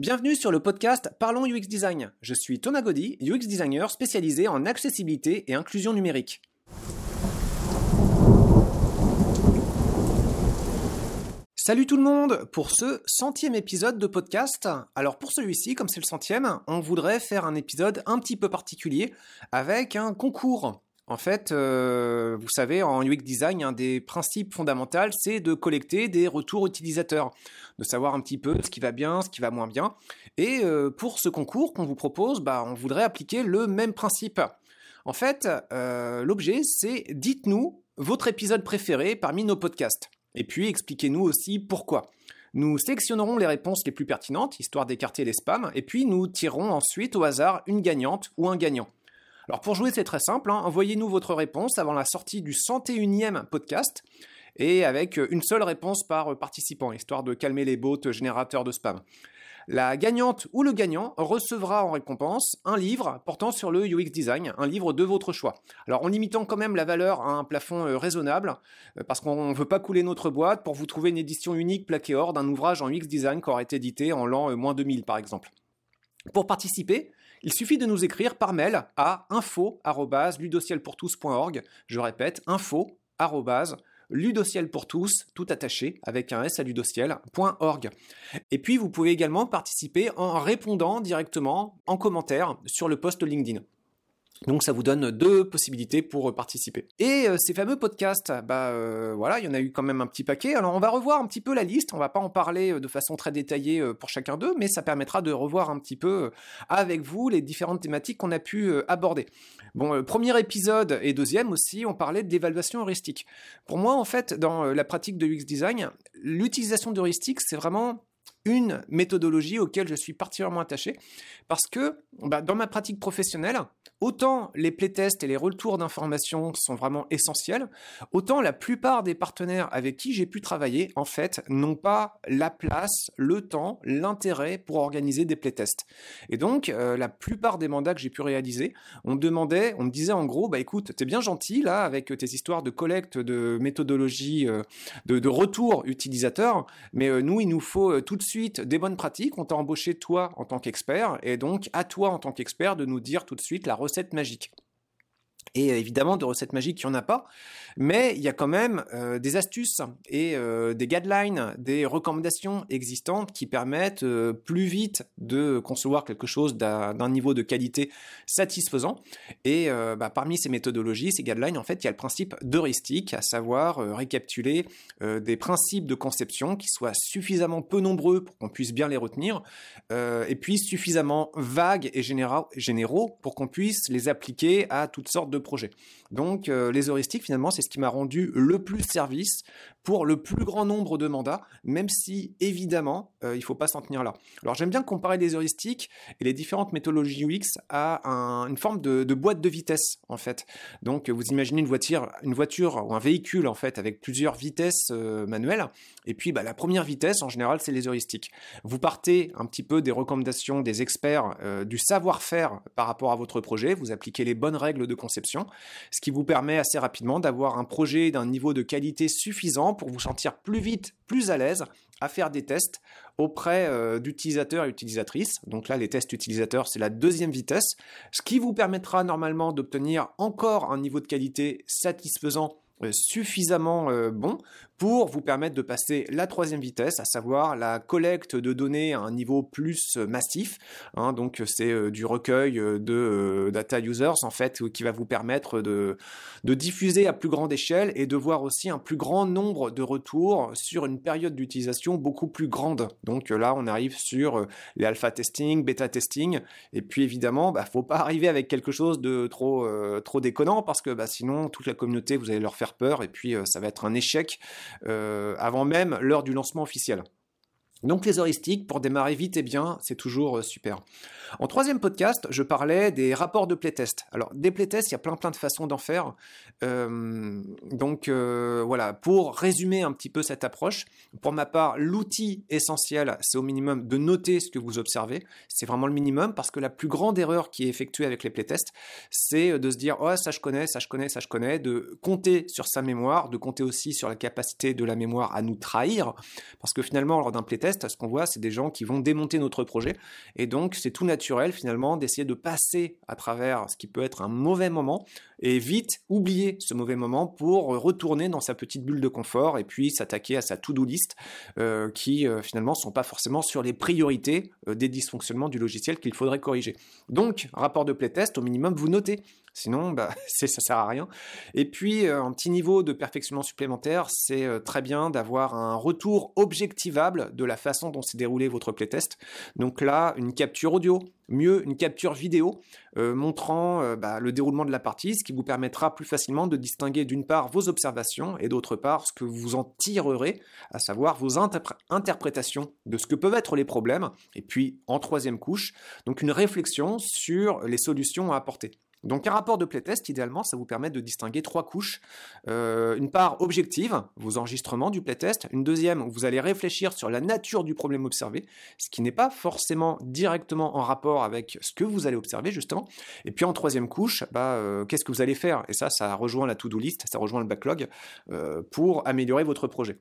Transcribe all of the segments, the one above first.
Bienvenue sur le podcast Parlons UX Design. Je suis Thomas UX designer spécialisé en accessibilité et inclusion numérique. Salut tout le monde pour ce centième épisode de podcast. Alors pour celui-ci, comme c'est le centième, on voudrait faire un épisode un petit peu particulier avec un concours. En fait, euh, vous savez, en UX design, un des principes fondamentaux, c'est de collecter des retours utilisateurs, de savoir un petit peu ce qui va bien, ce qui va moins bien. Et euh, pour ce concours qu'on vous propose, bah, on voudrait appliquer le même principe. En fait, euh, l'objet, c'est dites-nous votre épisode préféré parmi nos podcasts. Et puis expliquez-nous aussi pourquoi. Nous sélectionnerons les réponses les plus pertinentes, histoire d'écarter les spams, et puis nous tirerons ensuite au hasard une gagnante ou un gagnant. Alors pour jouer, c'est très simple. Hein. Envoyez-nous votre réponse avant la sortie du 101e podcast et avec une seule réponse par participant, histoire de calmer les bots générateurs de spam. La gagnante ou le gagnant recevra en récompense un livre portant sur le UX design, un livre de votre choix. Alors en limitant quand même la valeur à un plafond euh, raisonnable, euh, parce qu'on ne veut pas couler notre boîte pour vous trouver une édition unique plaquée or d'un ouvrage en UX design qui aurait été édité en l'an euh, moins 2000 par exemple. Pour participer, il suffit de nous écrire par mail à info@ludocielpourtous.org. Je répète, info ludociel pour tous, tout attaché, avec un S à ludociel.org. Et puis, vous pouvez également participer en répondant directement en commentaire sur le post LinkedIn. Donc ça vous donne deux possibilités pour participer. Et euh, ces fameux podcasts, bah euh, voilà, il y en a eu quand même un petit paquet. Alors on va revoir un petit peu la liste, on va pas en parler euh, de façon très détaillée pour chacun d'eux, mais ça permettra de revoir un petit peu avec vous les différentes thématiques qu'on a pu aborder. Bon, premier épisode et deuxième aussi, on parlait d'évaluation heuristique. Pour moi, en fait, dans la pratique de UX design, l'utilisation d'heuristique, c'est vraiment une méthodologie auquel je suis particulièrement attaché parce que bah, dans ma pratique professionnelle, autant les playtests et les retours d'informations sont vraiment essentiels, autant la plupart des partenaires avec qui j'ai pu travailler, en fait, n'ont pas la place, le temps, l'intérêt pour organiser des playtests. Et donc, euh, la plupart des mandats que j'ai pu réaliser, on me demandait, on me disait en gros, bah écoute, t'es bien gentil là avec tes histoires de collecte, de méthodologie, euh, de, retour utilisateur, mais euh, nous, il nous faut tout de suite des bonnes pratiques. On t'a embauché toi en tant qu'expert, et donc à toi en tant qu'expert de nous dire tout de suite la recette magique. Et euh, évidemment, de recettes magiques, il n'y en a pas. Mais il y a quand même euh, des astuces et euh, des guidelines, des recommandations existantes qui permettent plus vite de concevoir quelque chose d'un niveau de qualité satisfaisant. Et bah, parmi ces méthodologies, ces guidelines, en fait, il y a le principe d'heuristique, à savoir récapituler des principes de conception qui soient suffisamment peu nombreux pour qu'on puisse bien les retenir, et puis suffisamment vagues et généraux pour qu'on puisse les appliquer à toutes sortes de projets. Donc euh, les heuristiques, finalement, c'est ce qui m'a rendu le plus service pour le plus grand nombre de mandats, même si évidemment euh, il ne faut pas s'en tenir là. Alors j'aime bien comparer les heuristiques et les différentes méthodologies UX à une forme de, boîte de vitesse en fait. Donc vous imaginez une voiture, une voiture ou un véhicule en fait avec plusieurs vitesses euh, manuelles, et puis bah, la première vitesse en général c'est les heuristiques. Vous partez un petit peu des recommandations des experts, du savoir-faire par rapport à votre projet, vous appliquez les bonnes règles de conception, ce qui vous permet assez rapidement d'avoir un projet d'un niveau de qualité suffisant pour vous sentir plus vite, plus à l'aise à faire des tests auprès euh, d'utilisateurs et utilisatrices. Donc là, les tests utilisateurs, c'est la deuxième vitesse, ce qui vous permettra normalement d'obtenir encore un niveau de qualité satisfaisant suffisamment euh, bon pour vous permettre de passer la troisième vitesse, à savoir la collecte de données à un niveau plus euh, massif. Hein, donc c'est euh, du recueil euh, de data users en fait qui va vous permettre de, de diffuser à plus grande échelle et de voir aussi un plus grand nombre de retours sur une période d'utilisation beaucoup plus grande. Donc là on arrive sur les alpha testing, bêta testing et puis évidemment bah faut pas arriver avec quelque chose de trop trop déconnant parce que bah, sinon toute la communauté vous allez leur faire peur et puis ça va être un échec euh, avant même l'heure du lancement officiel. Donc les heuristiques, pour démarrer vite et bien, c'est toujours euh, super. En troisième podcast, je parlais des rapports de playtest. Alors, des playtests, il y a plein plein de façons d'en faire. Euh, donc euh, voilà, pour résumer un petit peu cette approche, pour ma part, l'outil essentiel, c'est au minimum de noter ce que vous observez. C'est vraiment le minimum parce que la plus grande erreur qui est effectuée avec les playtests, c'est de se dire oh ça je connais, ça je connais, ça je connais, de compter sur sa mémoire, de compter aussi sur la capacité de la mémoire à nous trahir, parce que finalement lors d'un playtest ce qu'on voit, c'est des gens qui vont démonter notre projet. Et donc, c'est tout naturel finalement d'essayer de passer à travers ce qui peut être un mauvais moment et vite oublier ce mauvais moment pour retourner dans sa petite bulle de confort et puis s'attaquer à sa to-do list euh, qui euh, finalement sont pas forcément sur les priorités euh, des dysfonctionnements du logiciel qu'il faudrait corriger. Donc, rapport de playtest, au minimum, vous notez Sinon, bah, ça sert à rien. Et puis, euh, un petit niveau de perfectionnement supplémentaire, c'est euh, très bien d'avoir un retour objectivable de la façon dont s'est déroulé votre playtest. Donc là, une capture audio, mieux une capture vidéo euh, montrant bah, le déroulement de la partie, ce qui vous permettra plus facilement de distinguer d'une part vos observations et d'autre part ce que vous en tirerez, à savoir vos interprétations de ce que peuvent être les problèmes. Et puis, en troisième couche, donc une réflexion sur les solutions à apporter. Donc un rapport de playtest, idéalement, ça vous permet de distinguer trois couches. Euh, une part objective, vos enregistrements du playtest. Une deuxième, où vous allez réfléchir sur la nature du problème observé, ce qui n'est pas forcément directement en rapport avec ce que vous allez observer, justement. Et puis en troisième couche, bah, euh, qu'est-ce que vous allez faire? Et ça, ça rejoint la to-do list, ça rejoint le backlog euh, pour améliorer votre projet.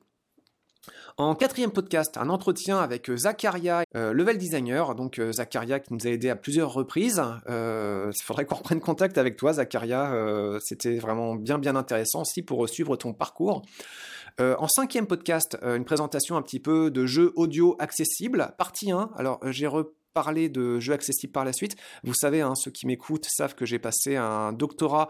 En quatrième podcast, un entretien avec euh, Zacharia, euh, level designer. Donc euh, Zacharia qui nous a aidé à plusieurs reprises. Il faudrait qu'on reprenne contact avec toi, Zacharia. C'était vraiment bien bien intéressant aussi pour suivre ton parcours. en cinquième podcast, une présentation un petit peu de jeux audio accessibles, partie 1. Alors j'ai reparlé de jeux accessibles par la suite. Vous savez, hein, ceux qui m'écoutent savent que j'ai passé un doctorat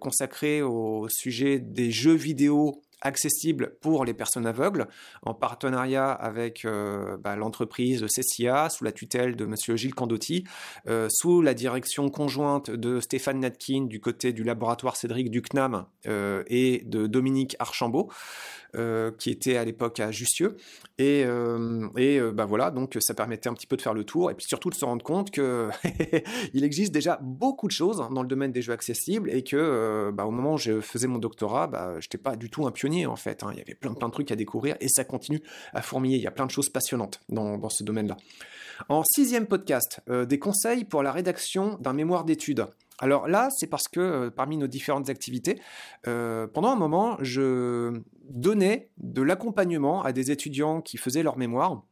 consacré au sujet des jeux vidéo accessible pour les personnes aveugles, en partenariat avec euh, bah, l'entreprise CCA, sous la tutelle de M. Gilles Candotti, euh, sous la direction conjointe de Stéphane Natkin du côté du laboratoire Cédric du CNAM euh, et de Dominique Archambault. Euh, qui était à l'époque à Jussieu. Et, euh, et bah voilà, donc ça permettait un petit peu de faire le tour et puis surtout de se rendre compte que il existe déjà beaucoup de choses dans le domaine des jeux accessibles et que bah, au moment où je faisais mon doctorat, bah, je n'étais pas du tout un pionnier en fait. Hein. Il y avait plein, plein de trucs à découvrir et ça continue à fourmiller. Il y a plein de choses passionnantes dans, dans ce domaine-là. En sixième podcast, des conseils pour la rédaction d'un mémoire d'études. Alors là, c'est parce que euh, parmi nos différentes activités, euh, pendant un moment, je donnais de l'accompagnement à des étudiants qui faisaient leur mémoire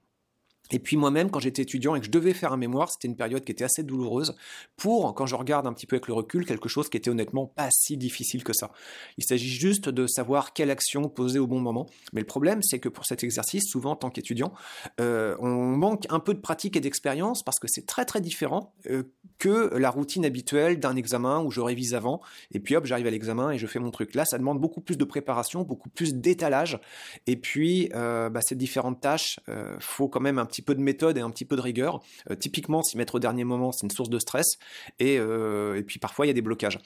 et puis moi-même, quand j'étais étudiant et que je devais faire un mémoire, c'était une période qui était assez douloureuse pour, quand je regarde un petit peu avec le recul, quelque chose qui était honnêtement pas si difficile que ça. Il s'agit juste de savoir quelle action poser au bon moment. Mais le problème, c'est que pour cet exercice, souvent en tant qu'étudiant, euh, on manque un peu de pratique et d'expérience parce que c'est très très différent euh, que la routine habituelle d'un examen où je révise avant et puis hop, j'arrive à l'examen et je fais mon truc. Là, ça demande beaucoup plus de préparation, beaucoup plus d'étalage. Et puis, euh, bah, ces différentes tâches, faut quand même un petit peu de méthode et un petit peu de rigueur. Euh, typiquement, s'y mettre au dernier moment, c'est une source de stress. Et, euh, et puis parfois, il y a des blocages.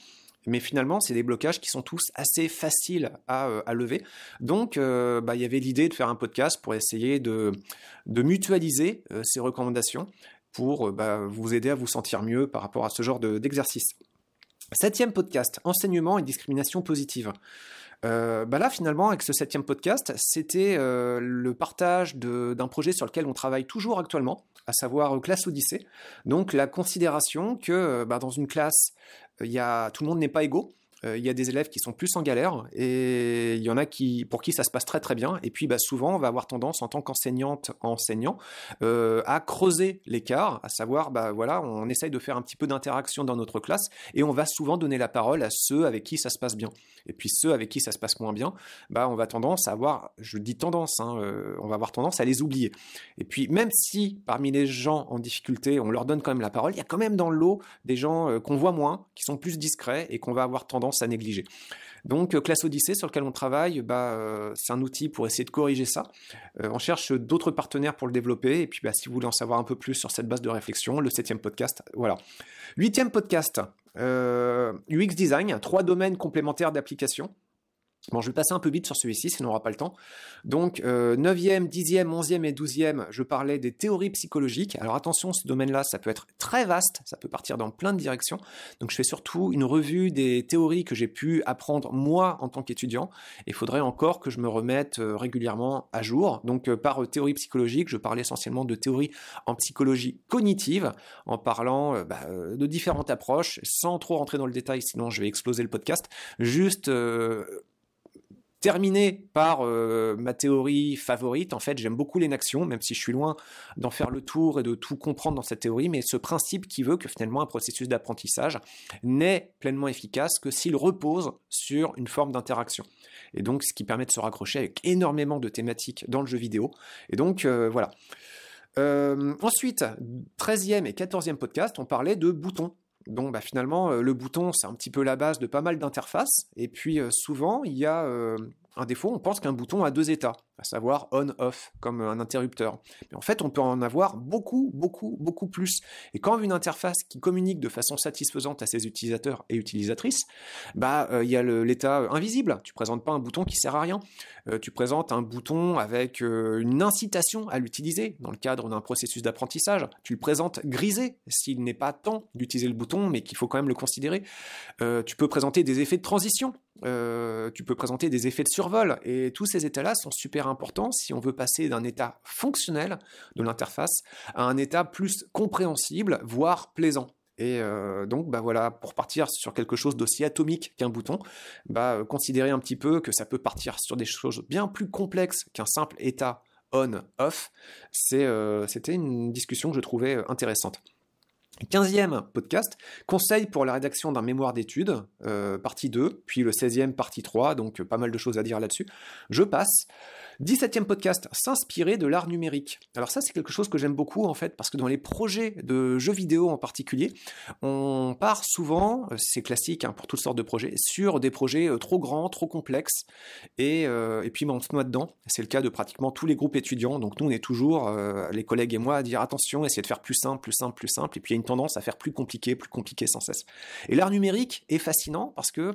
Mais finalement, c'est des blocages qui sont tous assez faciles à, euh, lever. Donc, bah, il y avait l'idée de faire un podcast pour essayer de, de mutualiser ces recommandations pour bah, vous aider à vous sentir mieux par rapport à ce genre d'exercice. Septième podcast, enseignement et discrimination positive. Euh, bah là, finalement, avec ce septième podcast, c'était euh, le partage d'un projet sur lequel on travaille toujours actuellement, à savoir euh, Classe Odyssée. Donc, la considération que bah, dans une classe, il y a, tout le monde n'est pas égaux. Euh, il y a des élèves qui sont plus en galère et il y en a qui, pour qui ça se passe très très bien. Et puis bah, souvent, on va avoir tendance en tant qu'enseignante, enseignant, euh, à creuser l'écart, à savoir, bah, voilà, on essaye de faire un petit peu d'interaction dans notre classe et on va souvent donner la parole à ceux avec qui ça se passe bien. Et puis ceux avec qui ça se passe moins bien, bah, on va tendance à avoir, je dis tendance, hein, euh, on va avoir tendance à les oublier. Et puis même si parmi les gens en difficulté, on leur donne quand même la parole, il y a quand même dans le lot des gens qu'on voit moins, qui sont plus discrets et qu'on va avoir tendance à négliger. Donc, euh, Classe Odyssée, sur lequel on travaille, bah, euh, c'est un outil pour essayer de corriger ça. Euh, on cherche d'autres partenaires pour le développer. Et puis, bah, si vous voulez en savoir un peu plus sur cette base de réflexion, le septième podcast, voilà. Huitième podcast, UX Design, trois domaines complémentaires d'application. Bon, je vais passer un peu vite sur celui-ci, sinon on n'aura pas le temps. Donc, 9e, 10e, 11e et 12e, je parlais des théories psychologiques. Alors attention, ce domaine-là, ça peut être très vaste, ça peut partir dans plein de directions. Donc, je fais surtout une revue des théories que j'ai pu apprendre moi en tant qu'étudiant. Il faudrait encore que je me remette euh, régulièrement à jour. Donc, euh, par théorie psychologique, je parlais essentiellement de théories en psychologie cognitive, en parlant euh, bah, de différentes approches, sans trop rentrer dans le détail, sinon je vais exploser le podcast. Juste terminer par euh, ma théorie favorite. En fait, j'aime beaucoup l'énaction, même si je suis loin d'en faire le tour et de tout comprendre dans cette théorie, mais ce principe qui veut que finalement un processus d'apprentissage n'est pleinement efficace que s'il repose sur une forme d'interaction. Et donc, ce qui permet de se raccrocher avec énormément de thématiques dans le jeu vidéo. Et donc, euh, voilà. Euh, ensuite, 13e et 14e podcast, on parlait de boutons. Donc bah, finalement, le bouton, c'est un petit peu la base de pas mal d'interfaces. Et puis souvent, il y a un défaut, on pense qu'un bouton a deux états, à savoir on-off, comme un interrupteur. Mais en fait, on peut en avoir beaucoup, beaucoup, beaucoup plus. Et quand une interface qui communique de façon satisfaisante à ses utilisateurs et utilisatrices, bah, euh, il y a l'état invisible. Tu présentes pas un bouton qui sert à rien. Euh, tu présentes un bouton avec euh, une incitation à l'utiliser dans le cadre d'un processus d'apprentissage. Tu le présentes grisé s'il n'est pas temps d'utiliser le bouton, mais qu'il faut quand même le considérer. tu peux présenter des effets de transition. tu peux présenter des effets de survol. Et tous ces états-là sont super importants si on veut passer d'un état fonctionnel de l'interface à un état plus compréhensible, voire plaisant. Et euh, donc, bah voilà, pour partir sur quelque chose d'aussi atomique qu'un bouton, bah, euh, un petit peu que ça peut partir sur des choses bien plus complexes qu'un simple état on-off, euh, c'était une discussion que je trouvais intéressante. 15e podcast, conseil pour la rédaction d'un mémoire d'études, partie 2, puis le 16e, partie 3, donc pas mal de choses à dire là-dessus. Je passe. 17e podcast, s'inspirer de l'art numérique. Alors ça, c'est quelque chose que j'aime beaucoup en fait, parce que dans les projets de jeux vidéo en particulier, on part souvent, euh, c'est classique hein, pour toutes sortes de projets, sur des projets euh, trop grands, trop complexes, et, euh, et puis ben, on se noie dedans. C'est le cas de pratiquement tous les groupes étudiants. Donc nous, on est toujours, les collègues et moi, à dire attention, essayez de faire plus simple, plus simple, plus simple, et puis il y a une tendance à faire plus compliqué, plus compliqué sans cesse. Et l'art numérique est fascinant parce que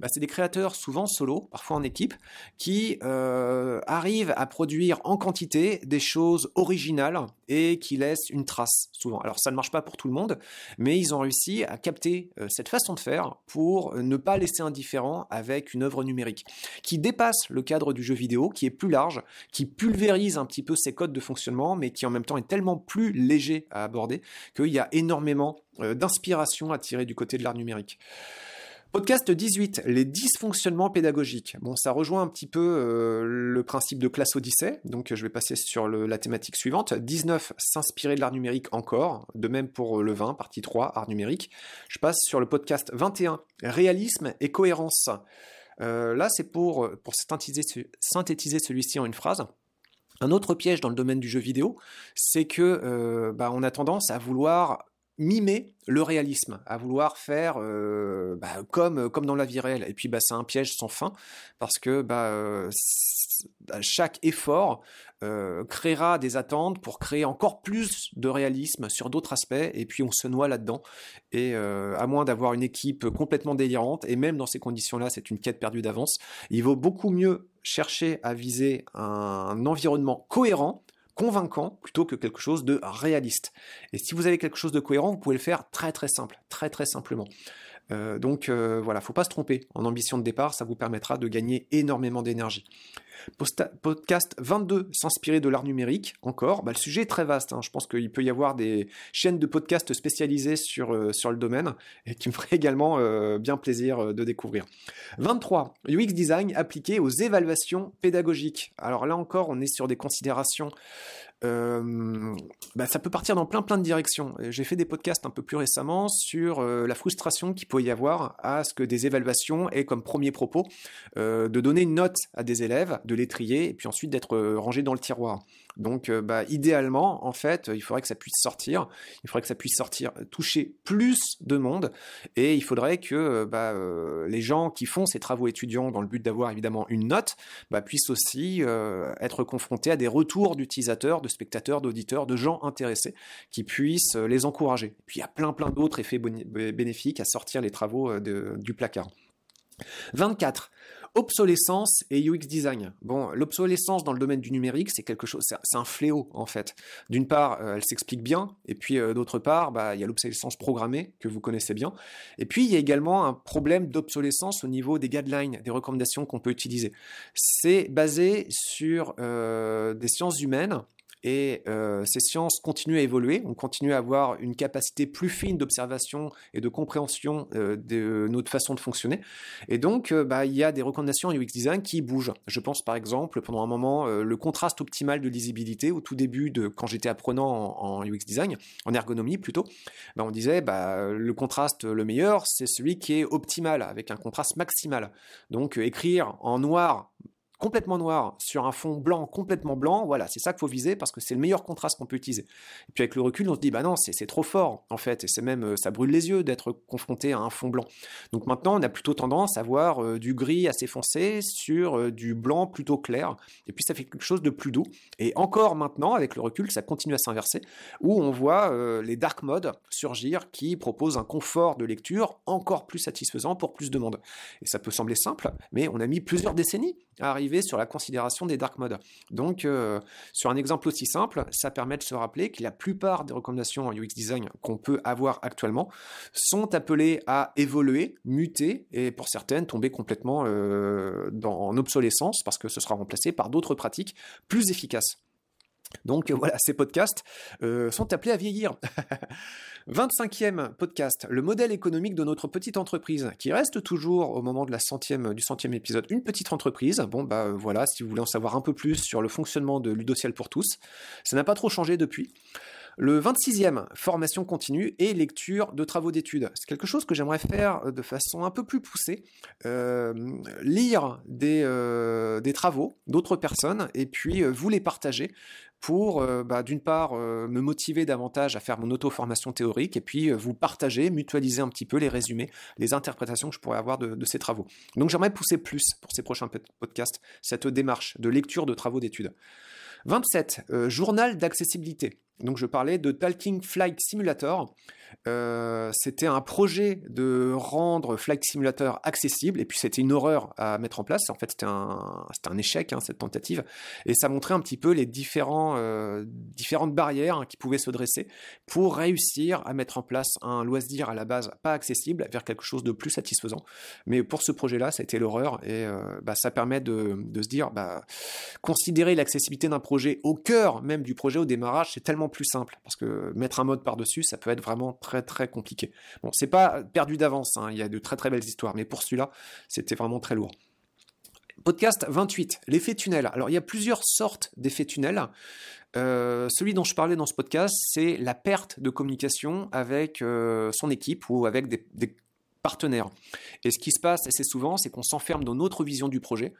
bah, c'est des créateurs souvent solo, parfois en équipe, qui euh, arrive à produire en quantité des choses originales et qui laissent une trace souvent. Alors ça ne marche pas pour tout le monde, mais ils ont réussi à capter euh, cette façon de faire pour ne pas laisser indifférent avec une œuvre numérique qui dépasse le cadre du jeu vidéo, qui est plus large, qui pulvérise un petit peu ses codes de fonctionnement, mais qui en même temps est tellement plus léger à aborder qu'il y a énormément euh, d'inspiration à tirer du côté de l'art numérique. Podcast 18, les dysfonctionnements pédagogiques. Bon, ça rejoint un petit peu euh, le principe de classe Odyssée, donc je vais passer sur la thématique suivante. 19, s'inspirer de l'art numérique encore, de même pour le 20, partie 3, art numérique. Je passe sur le podcast 21, réalisme et cohérence. Euh, là, c'est pour, pour synthétiser, celui-ci en une phrase. Un autre piège dans le domaine du jeu vidéo, c'est que euh, bah, on a tendance à vouloir mimer le réalisme, à vouloir faire euh, bah, comme, comme dans la vie réelle. Et puis bah, c'est un piège sans fin, parce que bah, euh, chaque effort euh, créera des attentes pour créer encore plus de réalisme sur d'autres aspects, et puis on se noie là-dedans. Et à moins d'avoir une équipe complètement délirante, et même dans ces conditions-là, c'est une quête perdue d'avance, il vaut beaucoup mieux chercher à viser un environnement cohérent, convaincant plutôt que quelque chose de réaliste. Et si vous avez quelque chose de cohérent, vous pouvez le faire très très simple, très très simplement. Euh, donc euh, voilà, faut pas se tromper. En ambition de départ, ça vous permettra de gagner énormément d'énergie. Podcast 22, s'inspirer de l'art numérique, encore. Bah, le sujet est très vaste. Hein. Je pense qu'il peut y avoir des chaînes de podcasts spécialisées sur, euh, sur le domaine et qui me ferait également euh, bien plaisir euh, de découvrir. 23, UX design appliqué aux évaluations pédagogiques. Alors là encore, on est sur des considérations euh, bah, ça peut partir dans plein plein de directions. J'ai fait des podcasts un peu plus récemment sur euh, la frustration qu'il peut y avoir à ce que des évaluations aient comme premier propos euh, de donner une note à des élèves, de les trier et puis ensuite d'être rangé dans le tiroir. Donc, euh, bah, idéalement, en fait, il faudrait que ça puisse sortir. Il faudrait que ça puisse sortir, euh, toucher plus de monde. Et il faudrait que euh, bah, les gens qui font ces travaux étudiants dans le but d'avoir évidemment une note bah, puissent aussi être confrontés à des retours d'utilisateurs, de spectateurs, d'auditeurs, de gens intéressés qui puissent les encourager. puis il y a plein plein d'autres effets bénéfiques à sortir les travaux du placard. 24 obsolescence et UX design. Bon, l'obsolescence dans le domaine du numérique, c'est quelque chose, c'est un fléau en fait. D'une part, euh, elle s'explique bien, et puis euh, d'autre part, bah, il y a l'obsolescence programmée que vous connaissez bien. Et puis il y a également un problème d'obsolescence au niveau des guidelines, des recommandations qu'on peut utiliser. C'est basé sur euh, des sciences humaines et euh, ces sciences continuent à évoluer, on continue à avoir une capacité plus fine d'observation et de compréhension euh, de notre façon de fonctionner. Et donc, euh, bah, il y a des recommandations UX design qui bougent. Je pense par exemple, pendant un moment, le contraste optimal de lisibilité au tout début de quand j'étais apprenant en, UX design, en ergonomie plutôt. Bah, on disait bah, le contraste le meilleur, c'est celui qui est optimal avec un contraste maximal. Donc, écrire en noir complètement noir sur un fond blanc complètement blanc, voilà, c'est ça qu'il faut viser parce que c'est le meilleur contraste qu'on peut utiliser. Et puis avec le recul, on se dit, bah non, c'est trop fort en fait, et c'est même, euh, ça brûle les yeux d'être confronté à un fond blanc. Donc maintenant, on a plutôt tendance à voir euh, du gris assez foncé sur euh, du blanc plutôt clair, et puis ça fait quelque chose de plus doux. Et encore maintenant, avec le recul, ça continue à s'inverser, où on voit les dark modes surgir qui proposent un confort de lecture encore plus satisfaisant pour plus de monde. Et ça peut sembler simple, mais on a mis plusieurs décennies arriver sur la considération des dark modes. Donc, euh, sur un exemple aussi simple, ça permet de se rappeler que la plupart des recommandations en UX design qu'on peut avoir actuellement sont appelées à évoluer, muter et pour certaines tomber complètement euh, en obsolescence parce que ce sera remplacé par d'autres pratiques plus efficaces. Donc voilà, ces podcasts euh, sont appelés à vieillir. 25e podcast, le modèle économique de notre petite entreprise, qui reste toujours au moment de la centième, du centième épisode une petite entreprise. Bon bah euh, voilà, si vous voulez en savoir un peu plus sur le fonctionnement de Ludociel pour tous, ça n'a pas trop changé depuis. Le 26e, formation continue et lecture de travaux d'études. C'est quelque chose que j'aimerais faire de façon un peu plus poussée. Euh, lire des, des travaux d'autres personnes et puis vous les partager pour, euh, bah, d'une part, euh, me motiver davantage à faire mon auto-formation théorique et puis euh, vous partager, mutualiser un petit peu les résumés, les interprétations que je pourrais avoir de, ces travaux. Donc j'aimerais pousser plus pour ces prochains podcasts cette démarche de lecture de travaux d'études. 27. journal d'accessibilité. Donc je parlais de Talking Flight Simulator. Euh, c'était un projet de rendre Flight Simulator accessible, et puis c'était une horreur à mettre en place. En fait, c'était un, un échec, hein, cette tentative, et ça montrait un petit peu les différents, euh, différentes barrières hein, qui pouvaient se dresser pour réussir à mettre en place un loisir à la base pas accessible vers quelque chose de plus satisfaisant. Mais pour ce projet-là, ça a été l'horreur, et euh, bah, ça permet de, de se dire, bah, considérer l'accessibilité d'un projet au cœur même du projet au démarrage, c'est tellement plus simple, parce que mettre un mode par-dessus, ça peut être vraiment très très compliqué. Bon, c'est pas perdu d'avance, hein, il y a de très très belles histoires, mais pour celui-là, c'était vraiment très lourd. Podcast 28, l'effet tunnel. Alors il y a plusieurs sortes d'effets tunnels. Euh, celui dont je parlais dans ce podcast, c'est la perte de communication avec euh, son équipe ou avec des, partenaires. Et ce qui se passe assez souvent, c'est qu'on s'enferme dans notre vision du projet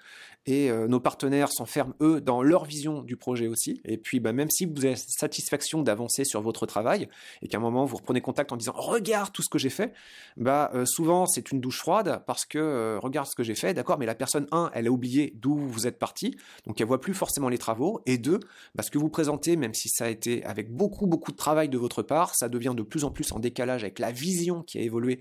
et euh, nos partenaires s'enferment, eux, dans leur vision du projet aussi. Et puis, bah, même si vous avez satisfaction d'avancer sur votre travail et qu'à un moment, vous reprenez contact en disant Regarde tout ce que j'ai fait, bah, euh, souvent, c'est une douche froide parce que euh, regarde ce que j'ai fait, d'accord, mais la personne, un, elle a oublié d'où vous êtes parti, donc elle voit plus forcément les travaux. Et deux, bah, ce que vous présentez, même si ça a été avec beaucoup, beaucoup de travail de votre part, ça devient de plus en plus en décalage avec la vision qui a évolué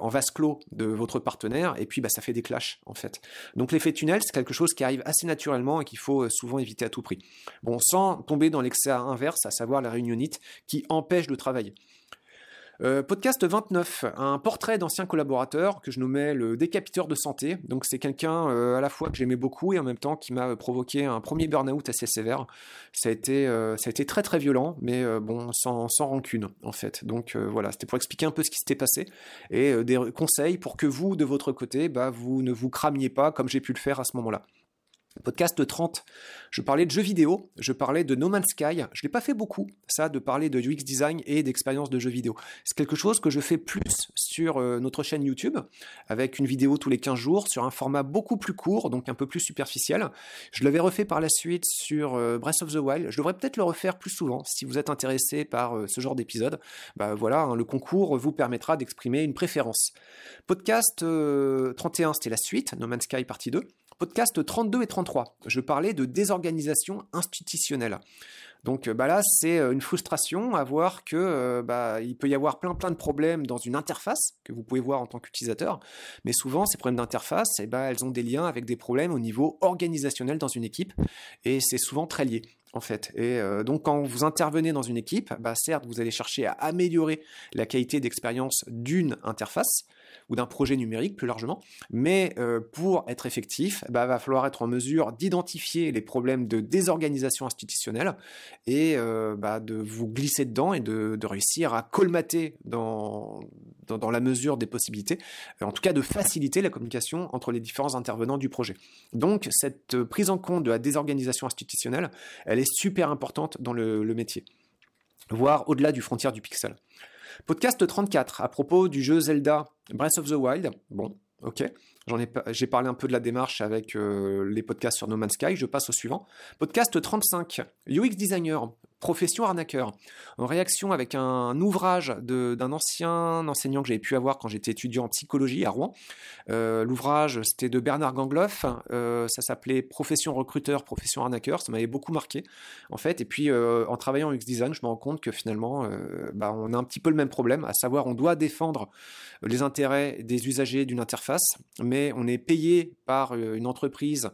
en vase clos de votre partenaire. Et puis, bah, ça fait des clashs, en fait. Donc, l'effet tunnel, c'est quelque chose qui arrive assez naturellement et qu'il faut euh, souvent éviter à tout prix. Bon, sans tomber dans l'excès inverse, à savoir la réunionite qui empêche de travailler. Euh, podcast 29, un portrait d'ancien collaborateur que je nommais le décapiteur de santé. Donc c'est quelqu'un euh, à la fois que j'aimais beaucoup et en même temps qui m'a provoqué un premier burn-out assez sévère. Ça a été, ça a été très très violent, mais bon, sans, sans, rancune en fait. Donc voilà, c'était pour expliquer un peu ce qui s'était passé et des conseils pour que vous, de votre côté, bah, vous ne vous cramiez pas comme j'ai pu le faire à ce moment-là. Podcast 30, je parlais de jeux vidéo, je parlais de No Man's Sky. Je l'ai pas fait beaucoup, ça, de parler de UX design et d'expérience de jeux vidéo. C'est quelque chose que je fais plus sur euh, notre chaîne YouTube, avec une vidéo tous les 15 jours, sur un format beaucoup plus court, donc un peu plus superficiel. Je l'avais refait par la suite sur euh, Breath of the Wild. Je devrais peut-être le refaire plus souvent, si vous êtes intéressé par euh, ce genre d'épisode. Bah voilà, hein, le concours vous permettra d'exprimer une préférence. Podcast 31, c'était la suite, No Man's Sky partie 2. Podcast 32 et 33, je parlais de désorganisation institutionnelle. Donc euh, bah là, c'est euh, une frustration à voir que euh, bah, il peut y avoir plein plein de problèmes dans une interface que vous pouvez voir en tant qu'utilisateur, mais souvent ces problèmes d'interface, eh bah, elles ont des liens avec des problèmes au niveau organisationnel dans une équipe, et c'est souvent très lié. en fait. Et donc quand vous intervenez dans une équipe, bah, certes, vous allez chercher à améliorer la qualité d'expérience d'une interface, ou d'un projet numérique plus largement. Mais euh, pour être effectif, il bah, va falloir être en mesure d'identifier les problèmes de désorganisation institutionnelle et euh, bah, de vous glisser dedans et de, réussir à colmater dans, dans, la mesure des possibilités, en tout cas de faciliter la communication entre les différents intervenants du projet. Donc cette prise en compte de la désorganisation institutionnelle, elle est super importante dans le, le métier, voire au-delà du frontière du pixel. Podcast 34 à propos du jeu Zelda Breath of the Wild. Bon, ok. J'ai parlé un peu de la démarche avec euh, les podcasts sur No Man's Sky. Je passe au suivant. Podcast 35. UX designer, profession arnaqueur. En réaction avec un ouvrage d'un ancien enseignant que j'avais pu avoir quand j'étais étudiant en psychologie à Rouen. Euh, l'ouvrage, c'était de Bernard Gangloff. Euh, ça s'appelait Profession recruteur, profession arnaqueur. Ça m'avait beaucoup marqué, en fait. Et puis, euh, en travaillant en UX design, je me rends compte que finalement, bah, on a un petit peu le même problème, à savoir, on doit défendre les intérêts des usagers d'une interface, mais on est payé par une entreprise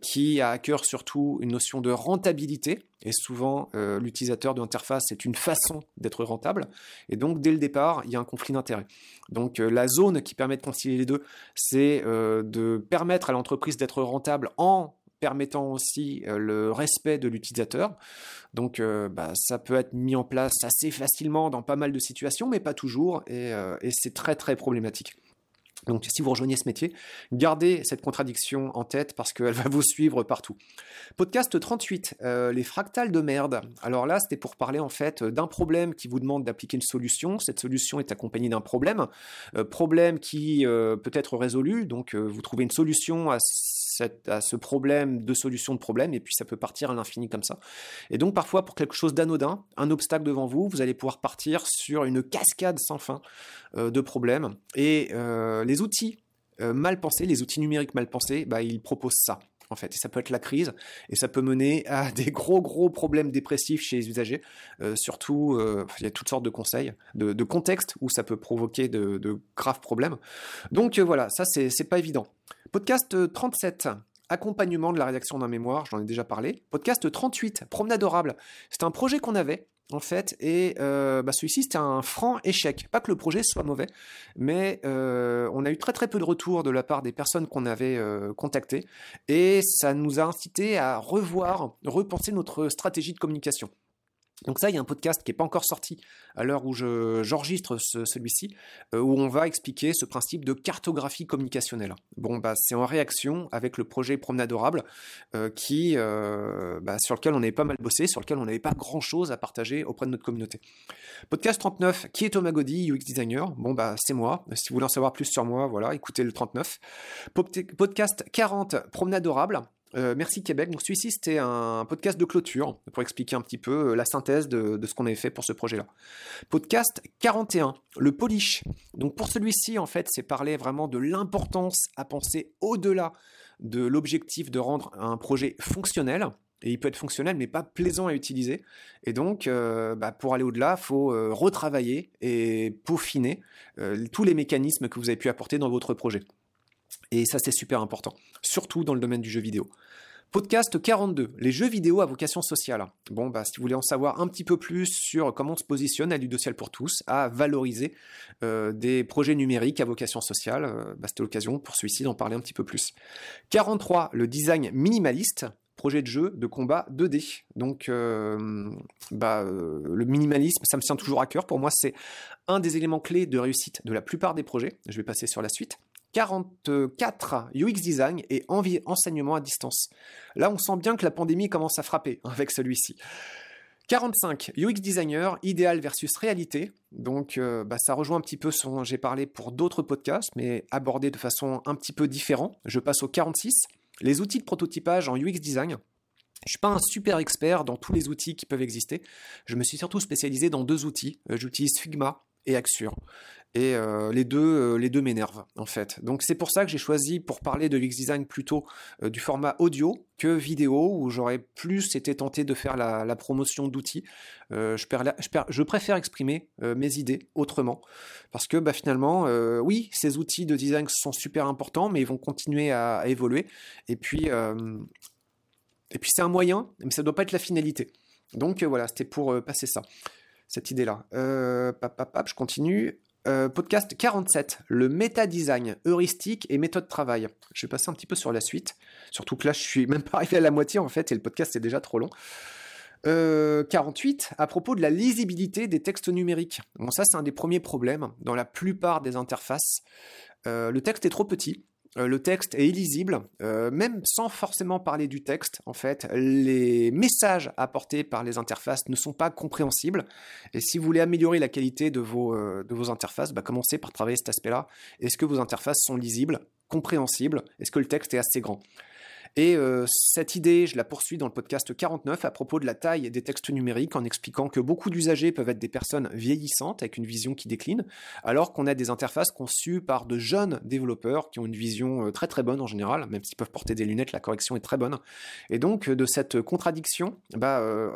qui a à cœur surtout une notion de rentabilité et souvent, euh, l'utilisateur de l'interface est une façon d'être rentable. Et donc, dès le départ, il y a un conflit d'intérêts. Donc, euh, la zone qui permet de concilier les deux, c'est euh, de permettre à l'entreprise d'être rentable en permettant aussi le respect de l'utilisateur. Donc, bah, ça peut être mis en place assez facilement dans pas mal de situations, mais pas toujours. et c'est très, très problématique. Donc si vous rejoignez ce métier, gardez cette contradiction en tête parce qu'elle va vous suivre partout. Podcast 38, euh, les fractales de merde. Alors là, c'était pour parler en fait d'un problème qui vous demande d'appliquer une solution. Cette solution est accompagnée d'un problème, euh, problème qui euh, peut être résolu. Donc vous trouvez une solution à à ce problème de solution de problème, et puis ça peut partir à l'infini comme ça. Et donc parfois, pour quelque chose d'anodin, un obstacle devant vous, vous allez pouvoir partir sur une cascade sans fin euh, de problèmes. Et euh, les outils euh, mal pensés, les outils numériques mal pensés, bah, ils proposent ça. En fait. Et ça peut être la crise, et ça peut mener à des gros gros problèmes dépressifs chez les usagers. surtout, il y a toutes sortes de conseils, de, contextes où ça peut provoquer de, graves problèmes. Donc voilà, ça c'est pas évident. Podcast 37, accompagnement de la rédaction d'un mémoire, j'en ai déjà parlé. Podcast 38, promenade adorable. C'est un projet qu'on avait en fait, et euh, bah, celui-ci c'était un franc échec. Pas que le projet soit mauvais, mais euh, on a eu très peu de retours de la part des personnes qu'on avait euh, contactées, et ça nous a incité à revoir, repenser notre stratégie de communication. Donc ça, il y a un podcast qui n'est pas encore sorti à l'heure où j'enregistre celui-ci, euh, où on va expliquer ce principe de cartographie communicationnelle. Bon, bah, c'est en réaction avec le projet Promenadorable, euh, qui, euh, bah, sur lequel on avait pas mal bossé, sur lequel on n'avait pas grand-chose à partager auprès de notre communauté. Podcast 39, qui est Thomas UX designer Bon, bah, c'est moi. Si vous voulez en savoir plus sur moi, voilà, écoutez le 39. Podcast 40, Promenadorable. Euh, merci Québec. Donc celui-ci c'était un podcast de clôture pour expliquer un petit peu euh, la synthèse de, ce qu'on avait fait pour ce projet-là. Podcast 41, le polish. Donc pour celui-ci en fait c'est parler vraiment de l'importance à penser au-delà de l'objectif de rendre un projet fonctionnel. Et il peut être fonctionnel mais pas plaisant à utiliser. Et donc euh, bah, pour aller au-delà, il faut retravailler et peaufiner tous les mécanismes que vous avez pu apporter dans votre projet. Et ça, c'est super important, surtout dans le domaine du jeu vidéo. Podcast 42, les jeux vidéo à vocation sociale. Bon, bah, si vous voulez en savoir un petit peu plus sur comment on se positionne à Ludociel pour tous, à valoriser euh, des projets numériques à vocation sociale, euh, bah, c'était l'occasion pour celui-ci d'en parler un petit peu plus. 43, le design minimaliste projet de jeu de combat 2D. Donc, euh, bah, le minimalisme, ça me tient toujours à cœur. Pour moi, c'est un des éléments clés de réussite de la plupart des projets. Je vais passer sur la suite. 44 UX design et enseignement à distance. Là, on sent bien que la pandémie commence à frapper avec celui-ci. 45 UX designer, idéal versus réalité. Donc, euh, bah, ça rejoint un petit peu ce dont j'ai parlé pour d'autres podcasts, mais abordé de façon un petit peu différente. Je passe au 46, les outils de prototypage en UX design. Je suis pas un super expert dans tous les outils qui peuvent exister. Je me suis surtout spécialisé dans deux outils. Euh, j'utilise Figma et Axure. Et euh, les deux, euh, deux m'énervent en fait. Donc c'est pour ça que j'ai choisi pour parler de l'X Design plutôt euh, du format audio que vidéo, où j'aurais plus été tenté de faire la, promotion d'outils. Je, préfère exprimer mes idées autrement, parce que bah, finalement, oui, ces outils de design sont super importants, mais ils vont continuer à, évoluer. Et puis puis c'est un moyen, mais ça ne doit pas être la finalité. Donc voilà, c'était pour passer ça, cette idée-là. je continue. Podcast 47, le méta-design, heuristique et méthode de travail. Je vais passer un petit peu sur la suite, surtout que là je suis même pas arrivé à la moitié en fait et le podcast est déjà trop long. 48, à propos de la lisibilité des textes numériques. Bon, ça, c'est un des premiers problèmes dans la plupart des interfaces. le texte est trop petit. Le texte est illisible, même sans forcément parler du texte, en fait, les messages apportés par les interfaces ne sont pas compréhensibles. Et si vous voulez améliorer la qualité de vos, de vos interfaces, bah, commencez par travailler cet aspect-là. Est-ce que vos interfaces sont lisibles, compréhensibles? Est-ce que le texte est assez grand? Et euh, cette idée, je la poursuis dans le podcast 49 à propos de la taille des textes numériques en expliquant que beaucoup d'usagers peuvent être des personnes vieillissantes avec une vision qui décline, alors qu'on a des interfaces conçues par de jeunes développeurs qui ont une vision euh, très très bonne en général, même s'ils peuvent porter des lunettes, la correction est très bonne. Et donc de cette contradiction, bah, euh,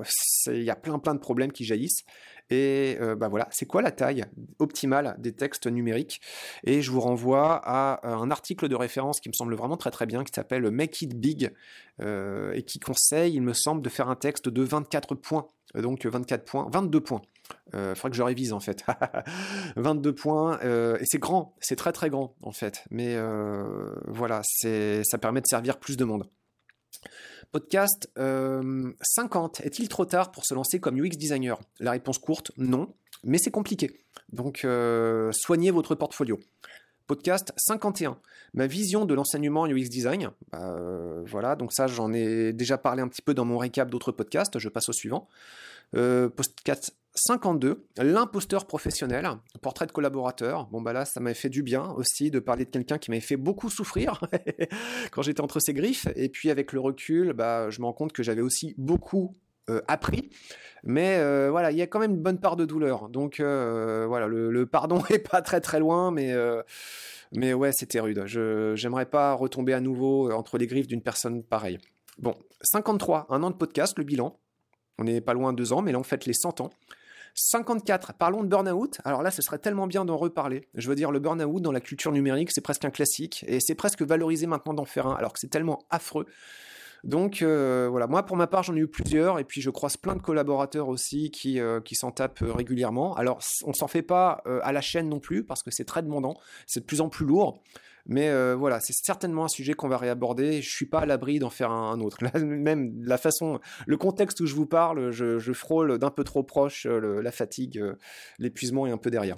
il y a plein plein de problèmes qui jaillissent. Et euh, bah voilà, c'est quoi la taille optimale des textes numériques? Et je vous renvoie à un article de référence qui me semble vraiment très très bien, qui s'appelle Make It Big, euh, et qui conseille, il me semble, de faire un texte de 24 points. Donc 24 points, 22 points. Il euh, faudrait que je révise en fait. 22 points, et c'est grand, c'est très très grand en fait. Mais voilà, ça permet de servir plus de monde. Podcast 50. Euh, Est-il trop tard pour se lancer comme UX designer? La réponse courte, non, mais c'est compliqué. Donc euh, soignez votre portfolio. Podcast 51. Ma vision de l'enseignement UX design. Euh, voilà, donc ça j'en ai déjà parlé un petit peu dans mon récap d'autres podcasts. Je passe au suivant. podcast 52, l'imposteur professionnel, portrait de collaborateur. Bon bah là, ça m'avait fait du bien aussi de parler de quelqu'un qui m'avait fait beaucoup souffrir quand j'étais entre ses griffes. Et puis avec le recul, bah, je me rends compte que j'avais aussi beaucoup euh, appris. Mais euh, voilà, il y a quand même une bonne part de douleur. Donc euh, voilà, le, pardon est pas très très loin, mais mais ouais, c'était rude. Je j'aimerais pas retomber à nouveau entre les griffes d'une personne pareille. Bon, 53, un an de podcast, le bilan. On n'est pas loin de deux ans, mais là on fête les 100 ans. 54, parlons de burn-out. Alors là, ce serait tellement bien d'en reparler. Je veux dire, le burn-out dans la culture numérique, c'est presque un classique et c'est presque valorisé maintenant d'en faire un, alors que c'est tellement affreux. Donc euh, voilà, moi pour ma part j'en ai eu plusieurs et puis je croise plein de collaborateurs aussi qui, euh, qui s'en tapent euh, régulièrement. Alors on s'en fait pas à la chaîne non plus parce que c'est très demandant, c'est de plus en plus lourd. Mais euh, voilà, c'est certainement un sujet qu'on va réaborder. Je suis pas à l'abri d'en faire un, autre. même la façon, le contexte où je vous parle, je, frôle d'un peu trop proche euh, la fatigue, euh, l'épuisement est un peu derrière.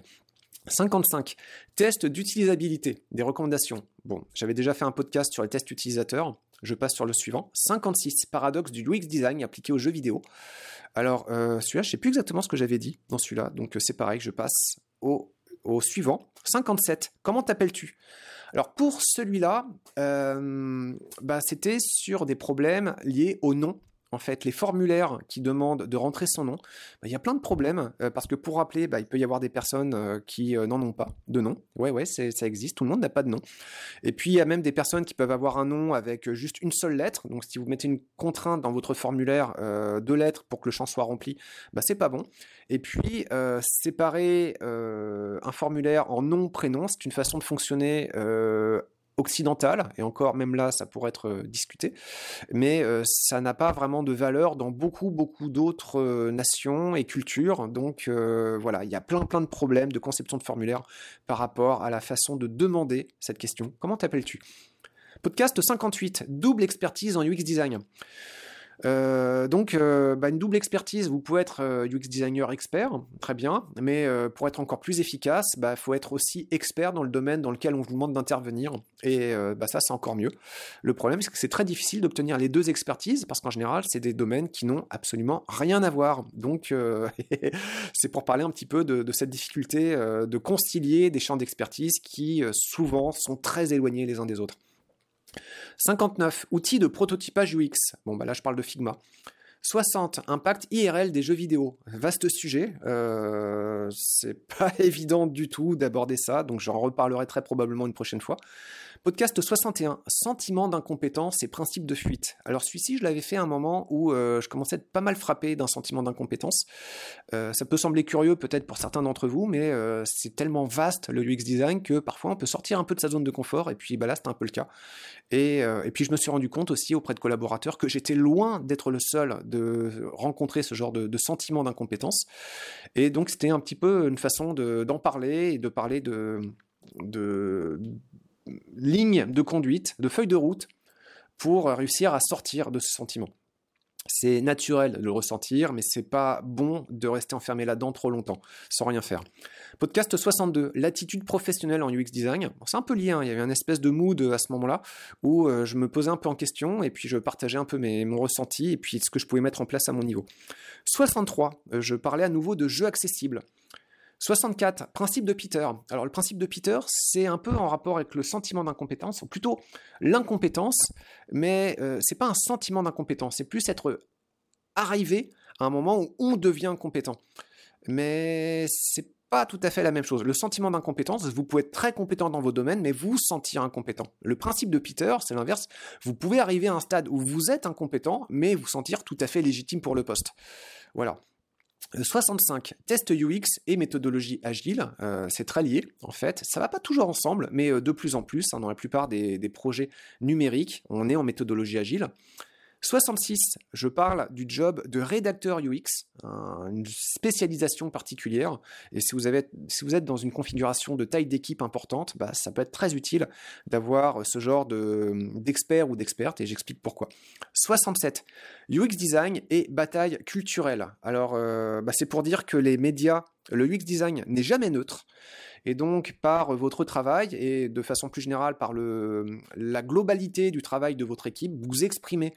55. Test d'utilisabilité, des recommandations. Bon, j'avais déjà fait un podcast sur les tests utilisateurs. Je passe sur le suivant. 56. Paradoxe du UX design appliqué aux jeux vidéo. Alors, celui-là, je sais plus exactement ce que j'avais dit dans celui-là. Donc, c'est pareil, je passe au suivant. 57. Comment t'appelles-tu? Alors pour celui-là, euh, bah, c'était sur des problèmes liés au nom en fait, les formulaires qui demandent de rentrer son nom, bah, il y a plein de problèmes, euh, parce que pour rappeler, bah, il peut y avoir des personnes euh, qui n'en ont pas de nom. Ouais, ouais, ça existe, tout le monde n'a pas de nom. Et puis, il y a même des personnes qui peuvent avoir un nom avec juste une seule lettre. Donc, si vous mettez une contrainte dans votre formulaire, deux lettres pour que le champ soit rempli, bah, c'est pas bon. Et puis, euh, séparer euh, un formulaire en nom, prénom, c'est une façon de fonctionner euh, occidentale, et encore même là, ça pourrait être discuté, mais ça n'a pas vraiment de valeur dans beaucoup, beaucoup d'autres nations et cultures. Donc voilà, il y a plein, plein de problèmes de conception de formulaire par rapport à la façon de demander cette question. Comment t'appelles-tu? Podcast 58, double expertise en UX design. Euh, donc, euh, bah, une double expertise. Vous pouvez être euh, UX designer expert, très bien, mais pour être encore plus efficace, il bah, faut être aussi expert dans le domaine dans lequel on vous demande d'intervenir. Et bah, ça, c'est encore mieux. Le problème, c'est que c'est très difficile d'obtenir les deux expertises parce qu'en général, c'est des domaines qui n'ont absolument rien à voir. Donc, c'est pour parler un petit peu de, de cette difficulté de concilier des champs d'expertise qui souvent sont très éloignés les uns des autres. 59. Outils de prototypage UX. Bon, bah là, je parle de Figma. 60. Impact IRL des jeux vidéo. Vaste sujet. Euh, c'est pas évident du tout d'aborder ça, donc j'en reparlerai très probablement une prochaine fois. Podcast 61, sentiment d'incompétence et principe de fuite. Alors celui-ci, je l'avais fait à un moment où euh, je commençais à être pas mal frappé d'un sentiment d'incompétence. Euh, ça peut sembler curieux peut-être pour certains d'entre vous, mais euh, c'est tellement vaste le UX design que parfois on peut sortir un peu de sa zone de confort, et puis bah, là c'était un peu le cas. Et, puis je me suis rendu compte aussi auprès de collaborateurs que j'étais loin d'être le seul de rencontrer ce genre de, de sentiment d'incompétence. Et donc c'était un petit peu une façon d'en parler et de parler de, de ligne de conduite, de feuille de route pour réussir à sortir de ce sentiment. C'est naturel de le ressentir, mais c'est pas bon de rester enfermé là-dedans trop longtemps, sans rien faire. Podcast 62, l'attitude professionnelle en UX design. c'est un peu lié, hein. il y avait une espèce de mood à ce moment-là où euh, je me posais un peu en question et puis je partageais un peu mes, mon ressenti et puis ce que je pouvais mettre en place à mon niveau. 63, euh, je parlais à nouveau de jeux accessibles. 64, principe de Peter. Alors le principe de Peter, c'est un peu en rapport avec le sentiment d'incompétence, ou plutôt l'incompétence, mais euh, c'est pas un sentiment d'incompétence, c'est plus être arrivé à un moment où on devient compétent. Mais c'est pas tout à fait la même chose. Le sentiment d'incompétence, vous pouvez être très compétent dans vos domaines, mais vous sentir incompétent. Le principe de Peter, c'est l'inverse. Vous pouvez arriver à un stade où vous êtes incompétent, mais vous sentir tout à fait légitime pour le poste. Voilà. 65, test UX et méthodologie agile, euh, c'est très lié en fait. Ça va pas toujours ensemble, mais euh, de plus en plus, hein, dans la plupart des, projets numériques, on est en méthodologie agile. 66, je parle du job de rédacteur UX, une spécialisation particulière. Et si vous, êtes dans une configuration de taille d'équipe importante, bah, ça peut être très utile d'avoir ce genre d'expert ou d'experte, et j'explique pourquoi. 67, UX design et bataille culturelle. Alors, euh, bah, c'est pour dire que les médias, le UX design n'est jamais neutre. Et donc, par votre travail et de façon plus générale par le, la globalité du travail de votre équipe, vous exprimez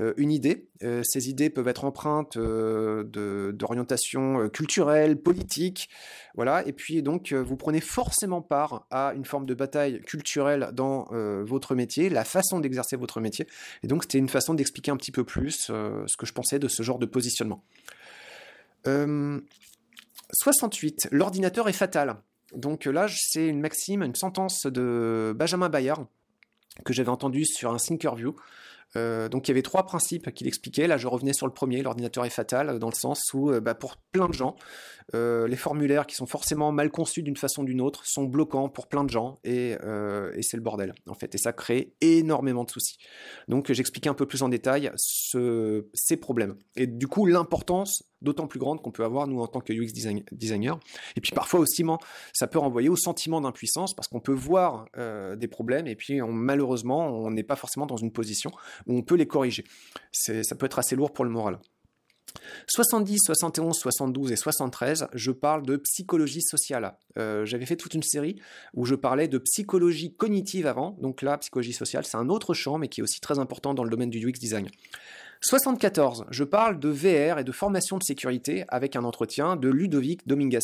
euh, une idée. Euh, ces idées peuvent être empreintes euh, d'orientation culturelle, politique, voilà. Et puis donc vous prenez forcément part à une forme de bataille culturelle dans votre métier, la façon d'exercer votre métier. Et donc c'était une façon d'expliquer un petit peu plus ce que je pensais de ce genre de positionnement. 68. L'ordinateur est fatal. Donc là, c'est une maxime, une sentence de Benjamin Bayard que j'avais entendu sur un Thinkerview. Euh, donc il y avait trois principes qu'il expliquait. Là, je revenais sur le premier, l'ordinateur est fatal, dans le sens où, euh, bah, pour plein de gens, euh, les formulaires qui sont forcément mal conçus d'une façon ou d'une autre sont bloquants pour plein de gens et, c'est le bordel, en fait. Et ça crée énormément de soucis. Donc j'expliquais un peu plus en détail ces problèmes. Et du coup, l'importance d'autant plus grande qu'on peut avoir, nous, en tant que UX designer. Et puis parfois aussi, ça peut renvoyer au sentiment d'impuissance parce qu'on peut voir euh, des problèmes et puis malheureusement, on n'est pas forcément dans une position où on peut les corriger. Ça peut être assez lourd pour le moral. 70, 71, 72 et 73, je parle de psychologie sociale. Euh, j'avais fait toute une série où je parlais de psychologie cognitive avant, donc là, psychologie sociale, c'est un autre champ, mais qui est aussi très important dans le domaine du UX design. 74, je parle de VR et de formation de sécurité avec un entretien de Ludovic Dominguez.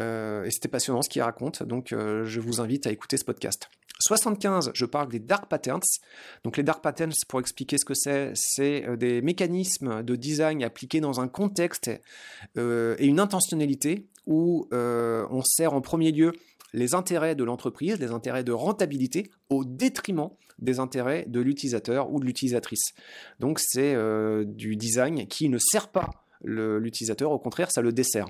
Euh, et c'était passionnant ce qu'il raconte, donc euh, je vous invite à écouter ce podcast. 75, je parle des dark patterns. Donc les dark patterns, pour expliquer ce que c'est, c'est euh, des mécanismes de design appliqués dans un contexte et une intentionnalité où on sert en premier lieu les intérêts de l'entreprise, les intérêts de rentabilité, au détriment des intérêts de l'utilisateur ou de l'utilisatrice. Donc c'est euh, du design qui ne sert pas l'utilisateur, au contraire, ça le dessert.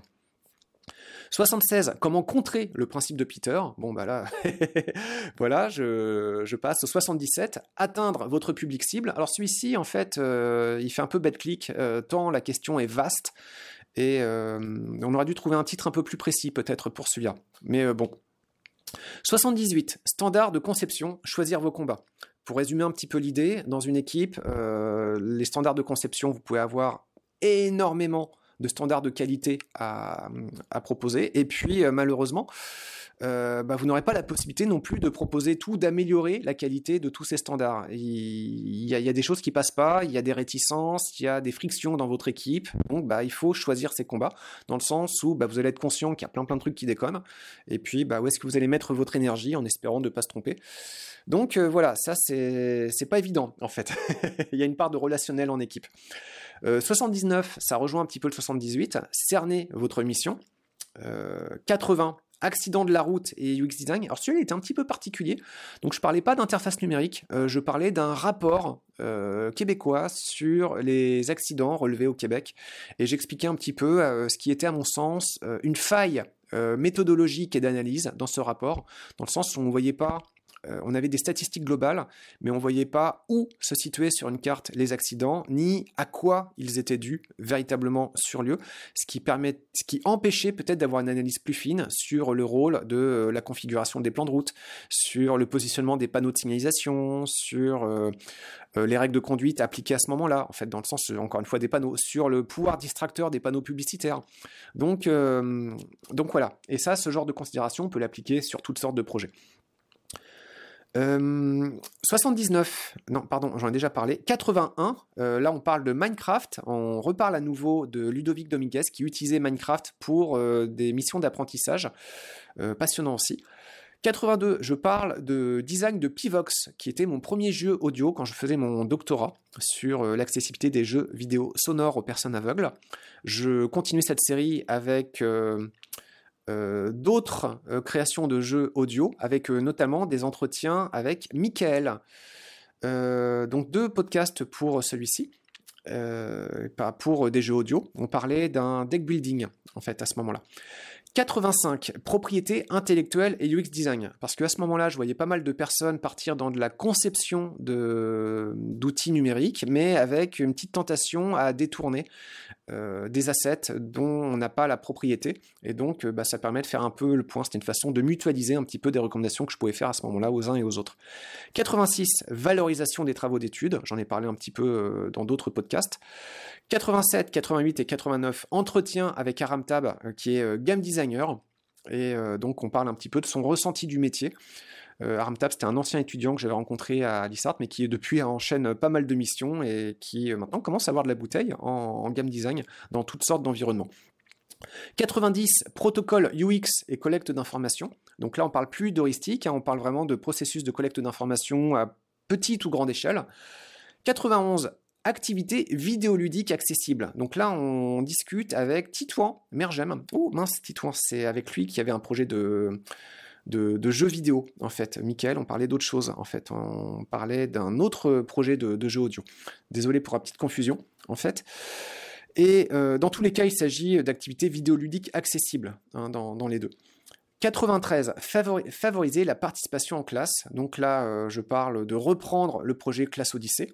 76. Comment contrer le principe de Peter? Bon, bah là, voilà, je, passe au 77. Atteindre votre public cible. Alors celui-ci, en fait, euh, il fait un peu bête clic, euh, tant la question est vaste. Et on aurait dû trouver un titre un peu plus précis, peut-être, pour celui-là. Mais bon, 78. Standard de conception, choisir vos combats. Pour résumer un petit peu l'idée, dans une équipe, euh, les standards de conception, vous pouvez avoir énormément de standards de qualité à, proposer. Et puis, euh, malheureusement, euh, bah, vous n'aurez pas la possibilité non plus de proposer tout, d'améliorer la qualité de tous ces standards. Il y, a, des choses qui passent pas, il y a des réticences, il y a des frictions dans votre équipe. Donc, bah, il faut choisir ces combats dans le sens où bah, vous allez être conscient qu'il y a plein plein de trucs qui déconnent. Et puis, bah, où est-ce que vous allez mettre votre énergie en espérant ne pas se tromper. Donc euh, voilà, ça c'est pas évident en fait. il y a une part de relationnel en équipe. 79, euh, ça rejoint un petit peu le 78. Cernez votre mission. 80, accident de la route et UX design. Alors celui-là était un petit peu particulier. Donc je parlais pas d'interface numérique, euh, je parlais d'un rapport euh, québécois sur les accidents relevés au Québec. Et j'expliquais un petit peu euh, ce qui était à mon sens une faille méthodologique et d'analyse dans ce rapport, dans le sens où on ne voyait pas euh, on avait des statistiques globales, mais on voyait pas où se situaient sur une carte les accidents, ni à quoi ils étaient dus véritablement sur lieu, ce qui, permet, ce qui empêchait peut-être d'avoir une analyse plus fine sur le rôle de euh, la configuration des plans de route, sur le positionnement des panneaux de signalisation, sur euh, les règles de conduite appliquées à ce moment-là, en fait, dans le sens, encore une fois, des panneaux, sur le pouvoir distracteur des panneaux publicitaires. Donc, donc voilà. Et ça, ce genre de considération, on peut l'appliquer sur toutes sortes de projets. 79, euh, non, pardon, j'en ai déjà parlé. 81, euh, là on parle de Minecraft. On reparle à nouveau de Ludovic Dominguez qui utilisait Minecraft pour euh, des missions d'apprentissage. passionnant aussi. 82, je parle de design de Pivox, qui était mon premier jeu audio quand je faisais mon doctorat sur l'accessibilité des jeux vidéo sonores aux personnes aveugles. Je continue cette série avec euh, d'autres euh, créations de jeux audio, avec euh, notamment des entretiens avec Michael. donc deux podcasts pour celui-ci. pour des jeux audio. On parlait d'un deck building, en fait, à ce moment-là. 85, propriété intellectuelle et UX design. Parce qu'à ce moment-là, je voyais pas mal de personnes partir dans de la conception d'outils numériques, mais avec une petite tentation à détourner euh, des assets dont on n'a pas la propriété. Et donc, euh, bah, ça permet de faire un peu le point. C'était une façon de mutualiser un petit peu des recommandations que je pouvais faire à ce moment-là aux uns et aux autres. 86, valorisation des travaux d'études. J'en ai parlé un petit peu euh, dans d'autres podcasts. 87, 88 et 89, entretien avec Aram Tab, euh, qui est game Et euh, donc, on parle un petit peu de son ressenti du métier. Tab, c'était un ancien étudiant que j'avais rencontré à Lissart, mais qui depuis enchaîne pas mal de missions et qui maintenant commence à avoir de la bouteille en, game design dans toutes sortes d'environnements. 90, protocole UX et collecte d'informations. Donc là, on parle plus d'heuristique, hein, on parle vraiment de processus de collecte d'informations à petite ou grande échelle. 91, activité vidéoludique accessible. Donc là, on discute avec Titouan Mergem. Oh mince, Titouan, c'est avec lui qu'il y avait un projet de, de, jeu vidéo, en fait. Michael, on parlait d'autre chose, en fait. On parlait d'un autre projet de, jeu audio. Désolé pour la petite confusion, en fait. Et euh, dans tous les cas, il s'agit d'activités vidéoludiques accessibles hein, dans, les deux. 93, favoriser la participation en classe. Donc là, euh, je parle de reprendre le projet Classe Odyssée.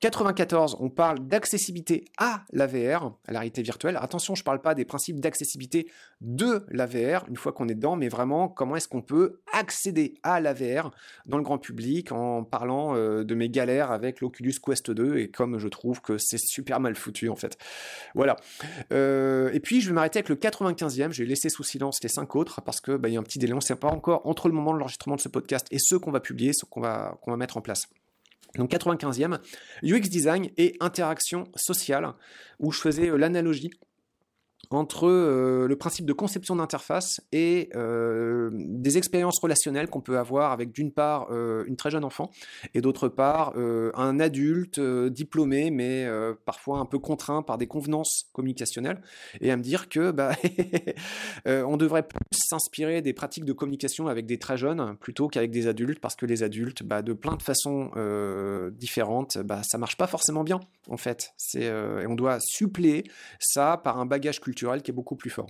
94, on parle d'accessibilité à la VR, à la réalité virtuelle. Attention, je ne parle pas des principes d'accessibilité de la VR, une fois qu'on est dedans, mais vraiment comment est-ce qu'on peut accéder à la VR dans le grand public en parlant euh, de mes galères avec l'Oculus Quest 2 et comme je trouve que c'est super mal foutu en fait. Voilà. Euh, et puis je vais m'arrêter avec le 95e, j'ai laissé sous silence les cinq autres parce que bah, y a un petit délai, on ne sait pas encore entre le moment de l'enregistrement de ce podcast et ceux qu'on va publier, ceux qu'on va mettre en place. Donc 95e, UX design et interaction sociale, où je faisais euh, l'analogie entre euh, le principe de conception d'interface et euh, des expériences relationnelles qu'on peut avoir avec d'une part euh, une très jeune enfant et d'autre part un adulte diplômé mais parfois un peu contraint par des convenances communicationnelles et à me dire que bah, on devrait plus s'inspirer des pratiques de communication avec des très jeunes plutôt qu'avec des adultes parce que les adultes bah, de plein de façons différentes bah, ça marche pas forcément bien en fait. C'est et on doit suppléer ça par un bagage culturel qui est beaucoup plus fort.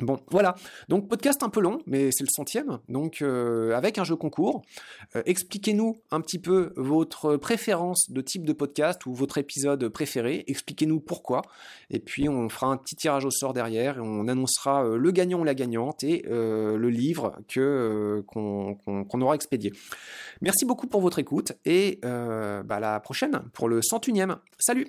Bon, voilà. Donc podcast un peu long, mais c'est le centième. Donc euh, avec un jeu concours, euh, expliquez-nous un petit peu votre préférence de type de podcast ou votre épisode préféré. Expliquez-nous pourquoi. Et puis on fera un petit tirage au sort derrière et on annoncera euh, le gagnant ou la gagnante et le livre que qu'on aura expédié. Merci beaucoup pour votre écoute et bah, la prochaine pour le 101e. Salut.